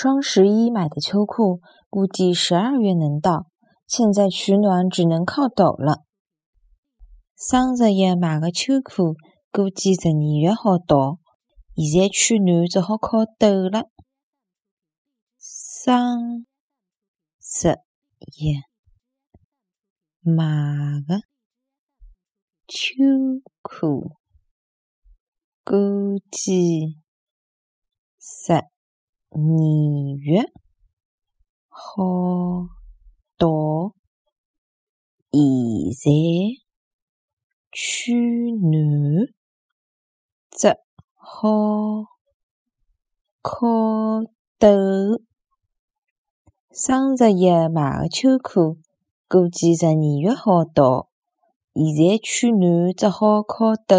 双十一买的秋裤，估计十二月能到。现在取暖只能靠抖了。双十一买的秋裤，估计十二月好到。现在取暖只好靠抖了。双十一买的秋裤，估计十二月好到。现在取暖只好靠抖。双十一买的秋裤，估计十二月好到。现在取暖只好靠抖。